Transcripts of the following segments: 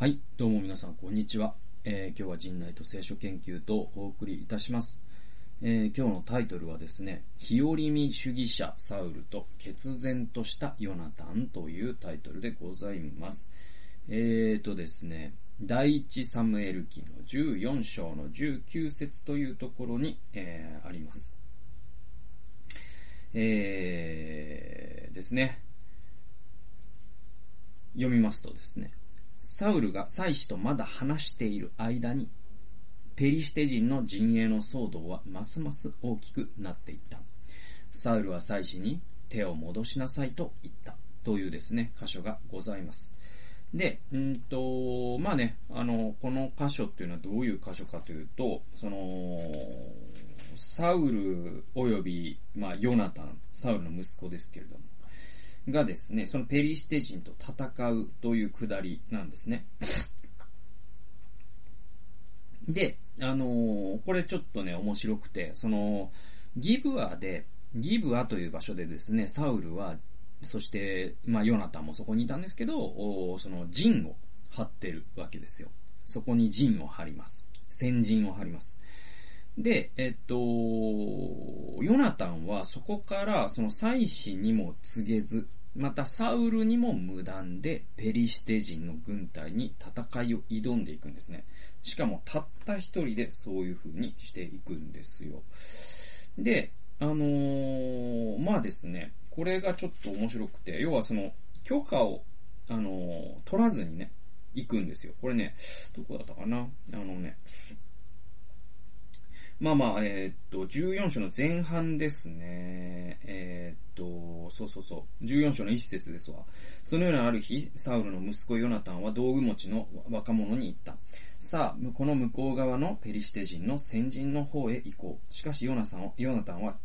はい、どうも皆さん、こんにちは。えー今日は陣内と聖書研究とお送りいたします。えー今日のタイトルはですね、日和見主義者サウルと決然としたヨナタンというタイトルでございます。えーとですね、第一サムエル記の14章の19節というところに、えーあります。えーですね、読みますとですね、サウルが祭司とまだ話している間に、ペリシテ人の陣営の騒動はますます大きくなっていった。サウルは祭司に手を戻しなさいと言った。というですね、箇所がございます。で、うんと、まあね、あの、この箇所っていうのはどういう箇所かというと、その、サウル及び、まあ、ヨナタン、サウルの息子ですけれども、がですね、そのペリシテ人と戦うというくだりなんですね。で、あのーこれちょっとね、面白くて、その、ギブアで、ギブアという場所でですね、サウルは、そして、まあ、ヨナタンもそこにいたんですけど、おその陣を張ってるわけですよ。そこに陣を張ります。先陣を張ります。で、えっと、ヨナタンはそこからその祭司にも告げず、またサウルにも無断でペリシテ人の軍隊に戦いを挑んでいくんですね。しかもたった一人でそういう風にしていくんですよ。で、あのーまあですね、これがちょっと面白くて、要はその許可を、あのー取らずにね、行くんですよ。これね、どこだったかな？あのね、まあまあ、えーっと、14章の前半ですね。えーっと、そうそうそう。14章の一節ですわ。そのようなある日、サウルの息子ヨナタンは道具持ちの若者に言った。さあ、この向こう側のペリシテ人の先人の方へ行こう。しかしヨナさんヨナタンは、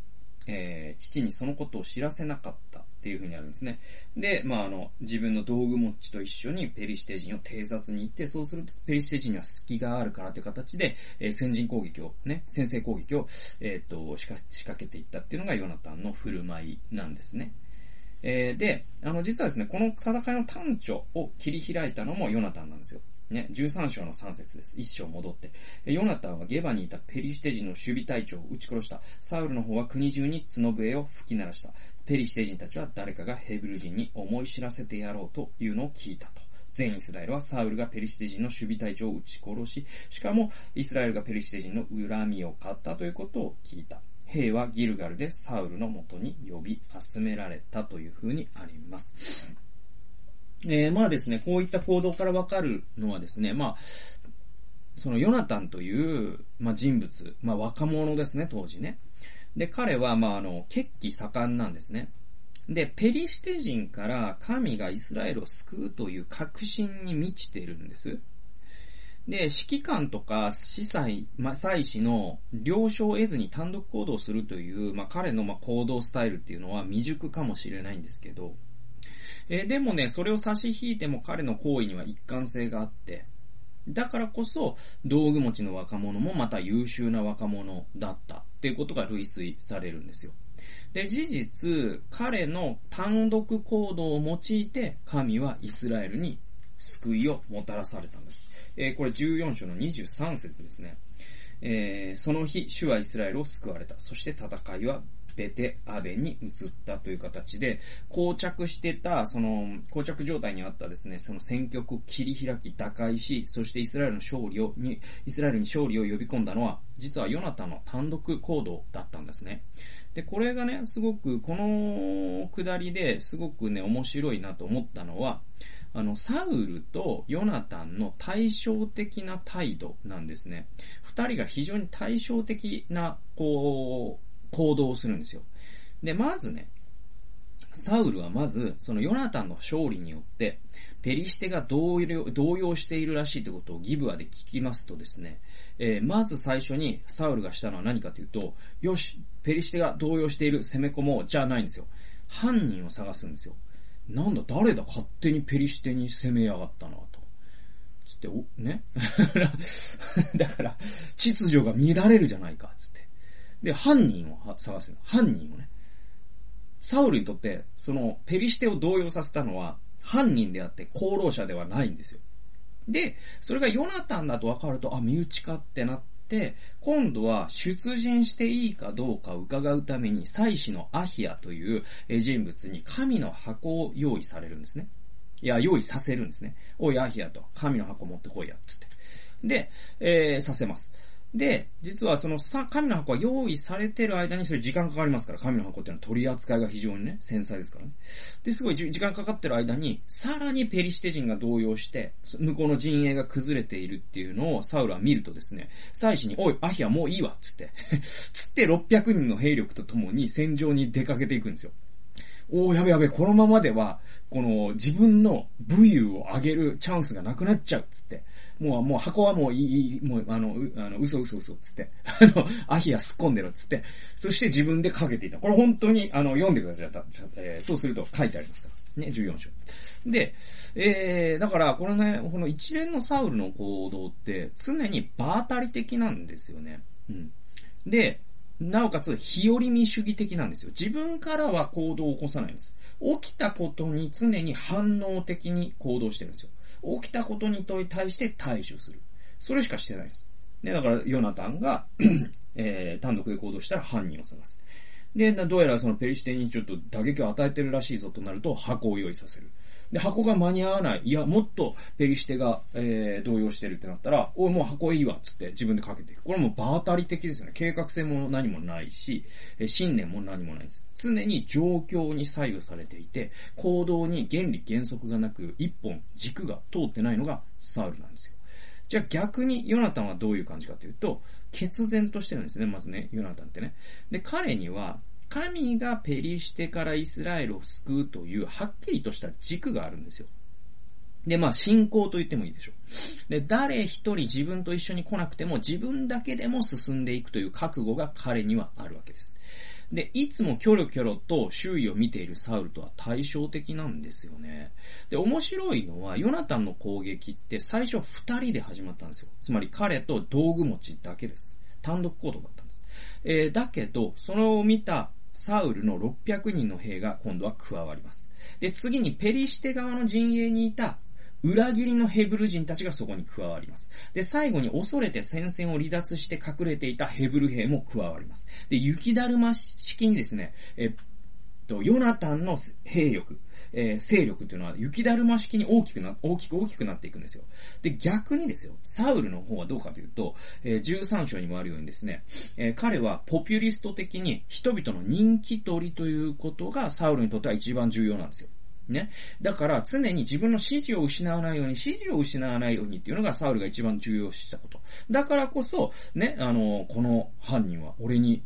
えー父にそのことを知らせなかったっていうふうにあるんですね。で、まあ、あの、自分の道具持ちと一緒にペリシテ人を偵察に行って、そうするとペリシテ人には隙があるからという形で、えー先人攻撃を、ね、先制攻撃を、えっ、と、仕掛けていったっていうのがヨナタンの振る舞いなんですね。えーで、あの、実はですね、この戦いの端緒を切り開いたのもヨナタンなんですよ。ね、13章の3節です。一章戻って。ヨナタンはゲバにいたペリシテ人の守備隊長を撃ち殺した。サウルの方は国中に角笛を吹き鳴らした。ペリシテ人たちは誰かがヘブル人に思い知らせてやろうというのを聞いたと。全イスラエルはサウルがペリシテ人の守備隊長を撃ち殺し、しかもイスラエルがペリシテ人の恨みを買ったということを聞いた。兵はギルガルでサウルのもとに呼び集められたというふうにあります。えー、まあですね、こういった行動からわかるのはですね、まあ、そのヨナタンという、まあ、人物、まあ、若者ですね、当時ね。で、彼は、まあ、あの、血気盛んなんですね。で、ペリシテ人から神がイスラエルを救うという確信に満ちているんです。で、指揮官とか司祭、まあ、祭司の了承を得ずに単独行動するという、まあ、彼のまあ行動スタイルっていうのは未熟かもしれないんですけど、えーでもね、それを差し引いても彼の行為には一貫性があって、だからこそ、道具持ちの若者もまた優秀な若者だった。っていうことが類推されるんですよ。で、事実、彼の単独行動を用いて、神はイスラエルに救いをもたらされたんです。えーこれ14章の23節ですね。えーその日、主はイスラエルを救われた。そして戦いはベテアベに移ったという形で、膠着してた、その、膠着状態にあったですね、その戦局を切り開き打開し、そしてイスラエルの勝利を、に、イスラエルに勝利を呼び込んだのは、実はヨナタの単独行動だったんですね。で、これがね、すごく、この下りですごくね、面白いなと思ったのは、あの、サウルとヨナタンの対照的な態度なんですね。二人が非常に対照的な、こう、行動をするんですよ。で、まずね、サウルはまず、そのヨナタンの勝利によって、ペリシテが動揺しているらしいということをギブアで聞きますとですね、えーまず最初にサウルがしたのは何かというと、よし、ペリシテが動揺している攻め込もうじゃないんですよ。犯人を探すんですよ。なんだ、誰だ、勝手にペリシテに攻めやがったのと。つって、お、ね？だから、秩序が乱れるじゃないか、つって。で、犯人を探すの。犯人をね。サウルにとって、その、ペリシテを動揺させたのは、犯人であって功労者ではないんですよ。で、それがヨナタンだと分かると、あ、身内かってなって、で今度は出陣していいかどうか伺うために、祭司のアヒアという人物に神の箱を用意されるんですね。いや、用意させるんですね。おい、アヒアと、神の箱持ってこいや、つって。で、えー、させます。で、実はそのさ、神の箱は用意されてる間にそれ時間かかりますから、神の箱っていうのは取り扱いが非常にね、繊細ですからね。で、すごい時間かかってる間に、さらにペリシテ人が動揺して、向こうの陣営が崩れているっていうのをサウルは見るとですね、祭司に、おい、アヒアもういいわ、つって、つって600人の兵力と共に戦場に出かけていくんですよ。おー、やべやべ、このままでは、この自分の武勇を上げるチャンスがなくなっちゃう、つって。もう、もう箱はもういい、もう、あの、う、あの、嘘嘘嘘、つって。あの、アヒア突っ込んでろ、つって。そして自分でかけていた。これ本当に、あの、読んでください。えー、そうすると書いてありますから。ね、14章。で、えー、だから、このね、この一連のサウルの行動って、常に場当たり的なんですよね。うん。で、なおかつ、日和見主義的なんですよ。自分からは行動を起こさないんです。起きたことに常に反応的に行動してるんですよ。起きたことに対して対処する。それしかしてないんです。ね、だから、ヨナタンが えー、単独で行動したら犯人を探す。で、どうやらそのペリシテにちょっと打撃を与えてるらしいぞとなると、箱を用意させる。で、箱が間に合わない。いや、もっとペリシテが、えー、動揺してるってなったら、おい、もう箱いいわ、つって自分でかけていく。これもう場当たり的ですよね。計画性も何もないし、え信念も何もないです。常に状況に左右されていて、行動に原理原則がなく、一本軸が通ってないのがサウルなんですよ。じゃあ逆にヨナタンはどういう感じかというと、決然としてるんですね、まずね、ヨナタンってね。で、彼には、神がペリシテからイスラエルを救うというはっきりとした軸があるんですよ。で、まあ、信仰と言ってもいいでしょう。で、誰一人自分と一緒に来なくても自分だけでも進んでいくという覚悟が彼にはあるわけです。で、いつもキョロキョロと周囲を見ているサウルとは対照的なんですよね。で、面白いのは、ヨナタンの攻撃って最初二人で始まったんですよ。つまり彼と道具持ちだけです。単独行動だったんです。えー、だけど、それを見たサウルの600人の兵が今度は加わります。で、次にペリシテ側の陣営にいた裏切りのヘブル人たちがそこに加わります。で、最後に恐れて戦線を離脱して隠れていたヘブル兵も加わります。で、雪だるま式にですね、えと、ヨナタンの兵力、えー、勢力っていうのは雪だるま式に大きくな、大きく大きくなっていくんですよ。で、逆にですよ、サウルの方はどうかというと、えー、13章にもあるようにですね、えー、彼はポピュリスト的に人々の人気取りということがサウルにとっては一番重要なんですよ。ね。だから常に自分の指示を失わないように、指示を失わないようにっていうのがサウルが一番重要視したこと。だからこそ、ね、あの、この犯人は俺に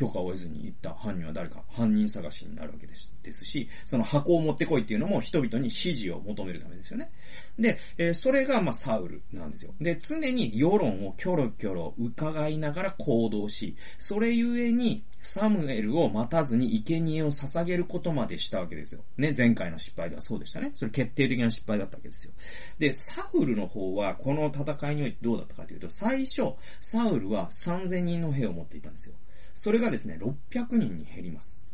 許可を得ずに行った犯人は誰か、犯人探しになるわけですですし、その箱を持ってこいっていうのも人々に指示を求めるためですよね。で、えー、それがまあサウルなんですよ。で、常に世論をキョロキョロ伺いながら行動し、それゆえにサムエルを待たずに生贄を捧げることまでしたわけですよ。ね、前回の失敗ではそうでしたね。それ決定的な失敗だったわけですよ。で、サウルの方はこの戦いにおいてどうだったかというと、最初、サウルは3000人の兵を持っていたんですよ。それがですね、600人に減ります。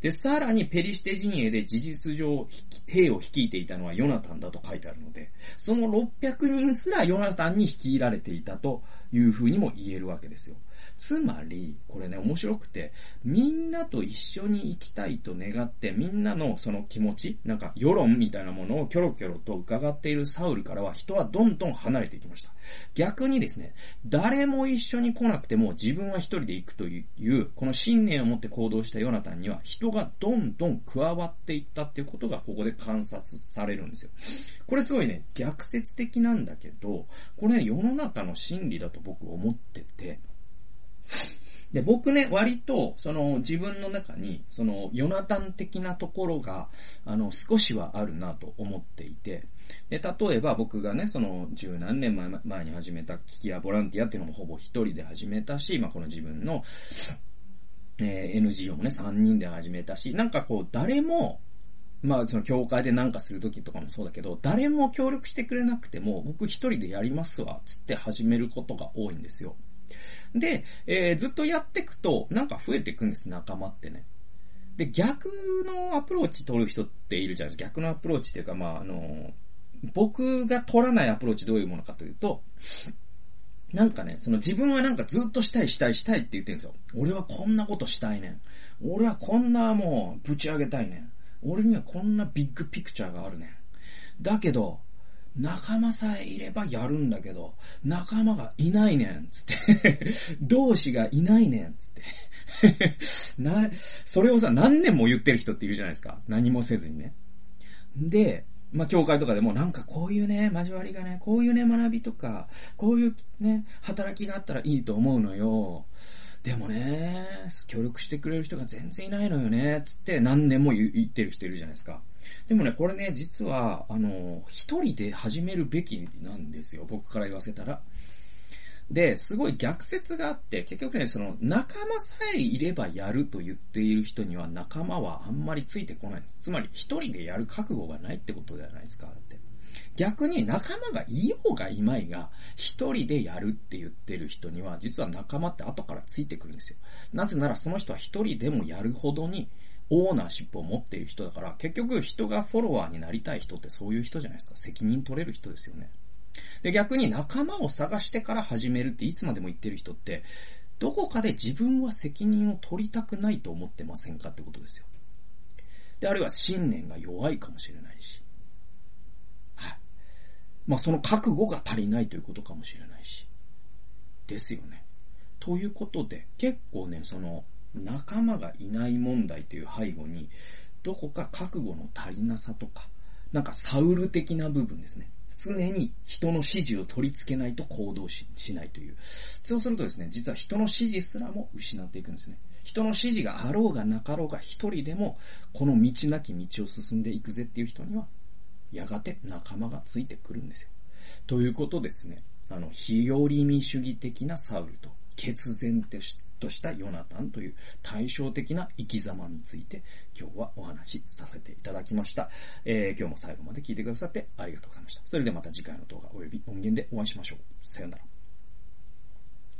で、さらにペリシテ陣営で事実上、兵を率いていたのはヨナタンだと書いてあるので、その600人すらヨナタンに率いられていたというふうにも言えるわけですよ。つまり、これね、面白くて、みんなと一緒に行きたいと願って、みんなのその気持ち、なんか世論みたいなものをキョロキョロと伺っているサウルからは人はどんどん離れていきました。逆にですね、誰も一緒に来なくても自分は一人で行くという、この信念を持って行動したヨナタンには人がどんどん加わっていったっていうことがここで観察されるんですよ。これすごいね、逆説的なんだけど、これね、世の中の真理だと僕思ってて、で、僕ね、割と、その、自分の中に、その、ヨナタン的なところが、あの、少しはあるなと思っていて、で、例えば僕がね、その、十何年前前に始めた危機やボランティアっていうのもほぼ一人で始めたし、まあ、この自分の、えー、NGO もね、三人で始めたし、なんかこう、誰も、まあ、その、教会でなんかするときとかもそうだけど、誰も協力してくれなくても、僕一人でやりますわ、つって始めることが多いんですよ。で、えー、ずっとやっていくと、なんか増えていくんです、仲間ってね。で、逆のアプローチ取る人っているじゃないですか。逆のアプローチっていうか、まあ、あの、僕が取らないアプローチどういうものかというと、なんかね、その自分はなんかずっとしたいしたいしたいって言ってるんですよ。俺はこんなことしたいねん。俺はこんなもうぶち上げたいねん。俺にはこんなビッグピクチャーがあるねん。だけど、仲間さえいればやるんだけど、仲間がいないねん、つって 同志がいないねん、つって な、それをさ、何年も言ってる人っているじゃないですか。何もせずにね。で、まあ、教会とかでもなんかこういうね、交わりがね、こういうね、学びとか、こういうね、働きがあったらいいと思うのよ。でもね、協力してくれる人が全然いないのよね、つって何年も言ってる人いるじゃないですか。でもね、これね、実は、あの、一人で始めるべきなんですよ、僕から言わせたら。で、すごい逆説があって、結局ね、その仲間さえいればやると言っている人には仲間はあんまりついてこないんです。つまり一人でやる覚悟がないってことじゃないですか、だって。逆に仲間がいようがいまいが、一人でやるって言ってる人には、実は仲間って後からついてくるんですよ。なぜならその人は一人でもやるほどに、オーナーシップを持っている人だから、結局人がフォロワーになりたい人ってそういう人じゃないですか。責任取れる人ですよね。で、逆に仲間を探してから始めるっていつまでも言ってる人って、どこかで自分は責任を取りたくないと思ってませんかってことですよ。で、あるいは信念が弱いかもしれないし。まあ、その覚悟が足りないということかもしれないし。ですよね。ということで、結構ね、その、仲間がいない問題という背後に、どこか覚悟の足りなさとか、なんかサウル的な部分ですね。常に人の指示を取り付けないと行動ししないという。そうするとですね、実は人の指示すらも失っていくんですね。人の指示があろうがなかろうが一人でも、この道なき道を進んでいくぜっていう人には、やがて仲間がついてくるんですよ。ということですね。あの、日和見主義的なサウルと、決然としたヨナタンという対照的な生き様について今日はお話しさせていただきました。えー、今日も最後まで聞いてくださってありがとうございました。それではまた次回の動画及び音源でお会いしましょう。さよなら。